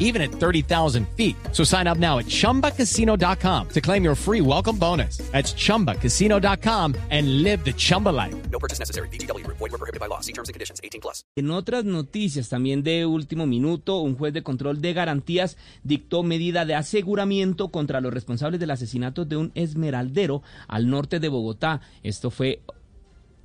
even at 30,000 feet. So sign up now at chumbacasino.com to claim your free welcome bonus. That's chumbacasino.com and live the Chumba life. No purchase necessary. BGW. Void were prohibited by law. See terms and conditions. 18 plus. En otras noticias también de último minuto, un juez de control de garantías dictó medida de aseguramiento contra los responsables del asesinato de un esmeraldero al norte de Bogotá. Esto fue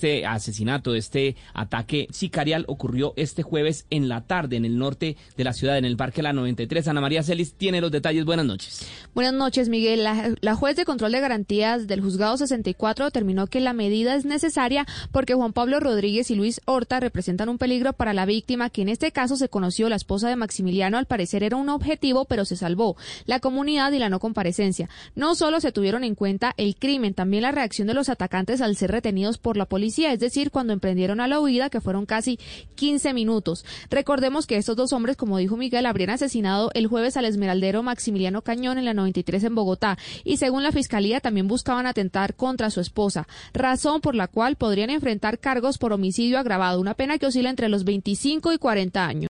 Este asesinato, este ataque sicarial ocurrió este jueves en la tarde en el norte de la ciudad, en el Parque La 93. Ana María Celis tiene los detalles. Buenas noches. Buenas noches, Miguel. La, la, juez de control de garantías del juzgado 64 determinó que la medida es necesaria porque Juan Pablo Rodríguez y Luis Horta representan un peligro para la víctima, que en este caso se conoció la esposa de Maximiliano. Al parecer era un objetivo, pero se salvó. La comunidad y la no comparecencia. No solo se tuvieron en cuenta el crimen, también la reacción de los atacantes al ser retenidos por la policía es decir, cuando emprendieron a la huida, que fueron casi 15 minutos. Recordemos que estos dos hombres, como dijo Miguel, habrían asesinado el jueves al esmeraldero Maximiliano Cañón en la 93 en Bogotá y según la fiscalía también buscaban atentar contra su esposa, razón por la cual podrían enfrentar cargos por homicidio agravado, una pena que oscila entre los 25 y 40 años.